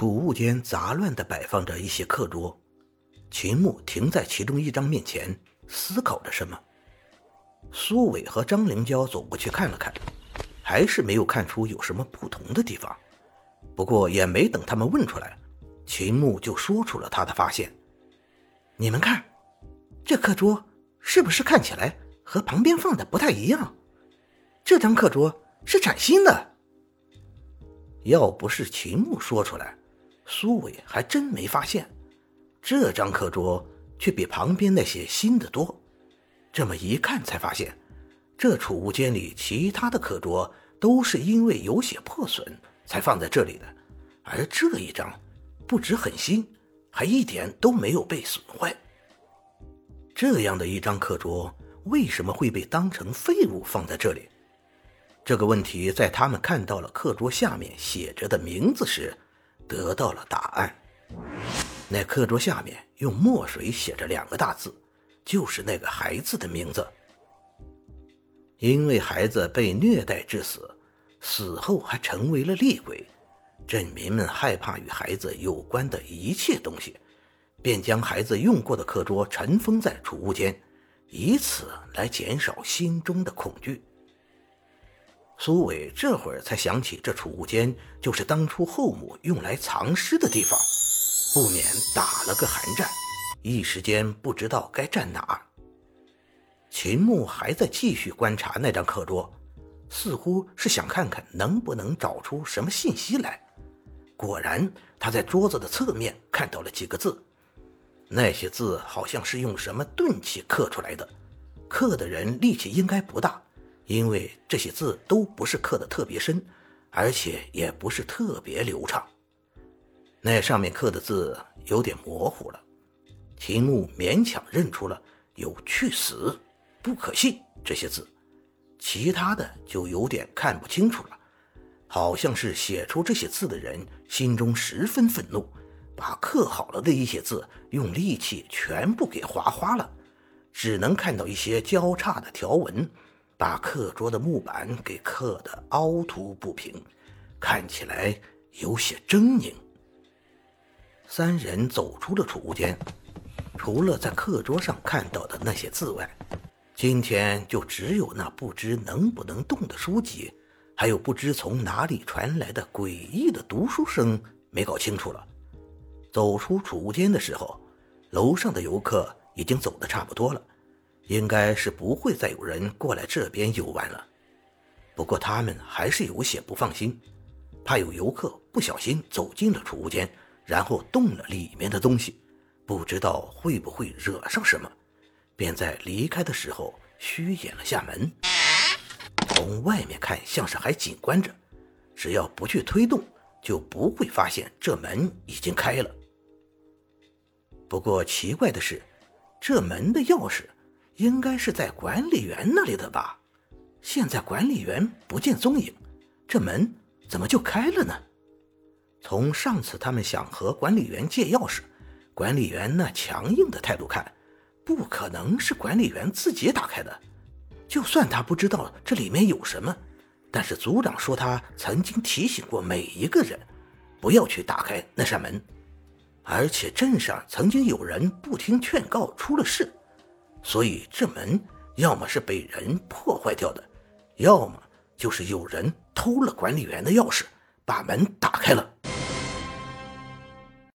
储物间杂乱地摆放着一些课桌，秦牧停在其中一张面前，思考着什么。苏伟和张灵娇走过去看了看，还是没有看出有什么不同的地方。不过也没等他们问出来，秦牧就说出了他的发现：“你们看，这课桌是不是看起来和旁边放的不太一样？这张课桌是崭新的。”要不是秦牧说出来，苏伟还真没发现，这张课桌却比旁边那些新的多。这么一看，才发现，这储物间里其他的课桌都是因为有些破损才放在这里的，而这一张不止很新，还一点都没有被损坏。这样的一张课桌为什么会被当成废物放在这里？这个问题在他们看到了课桌下面写着的名字时，得到了答案。那课桌下面用墨水写着两个大字，就是那个孩子的名字。因为孩子被虐待致死，死后还成为了厉鬼，镇民们害怕与孩子有关的一切东西，便将孩子用过的课桌尘封在储物间，以此来减少心中的恐惧。苏伟这会儿才想起，这储物间就是当初后母用来藏尸的地方，不免打了个寒战，一时间不知道该站哪。秦牧还在继续观察那张课桌，似乎是想看看能不能找出什么信息来。果然，他在桌子的侧面看到了几个字，那些字好像是用什么钝器刻出来的，刻的人力气应该不大。因为这些字都不是刻的特别深，而且也不是特别流畅。那上面刻的字有点模糊了，秦牧勉强认出了有“去死”“不可信”这些字，其他的就有点看不清楚了。好像是写出这些字的人心中十分愤怒，把刻好了的一些字用利器全部给划花了，只能看到一些交叉的条纹。把课桌的木板给刻得凹凸不平，看起来有些狰狞。三人走出了储物间，除了在课桌上看到的那些字外，今天就只有那不知能不能动的书籍，还有不知从哪里传来的诡异的读书声没搞清楚了。走出储物间的时候，楼上的游客已经走得差不多了。应该是不会再有人过来这边游玩了，不过他们还是有些不放心，怕有游客不小心走进了储物间，然后动了里面的东西，不知道会不会惹上什么，便在离开的时候虚掩了下门。从外面看像是还紧关着，只要不去推动，就不会发现这门已经开了。不过奇怪的是，这门的钥匙。应该是在管理员那里的吧？现在管理员不见踪影，这门怎么就开了呢？从上次他们想和管理员借钥匙，管理员那强硬的态度看，不可能是管理员自己打开的。就算他不知道这里面有什么，但是组长说他曾经提醒过每一个人，不要去打开那扇门，而且镇上曾经有人不听劝告出了事。所以这门要么是被人破坏掉的，要么就是有人偷了管理员的钥匙，把门打开了。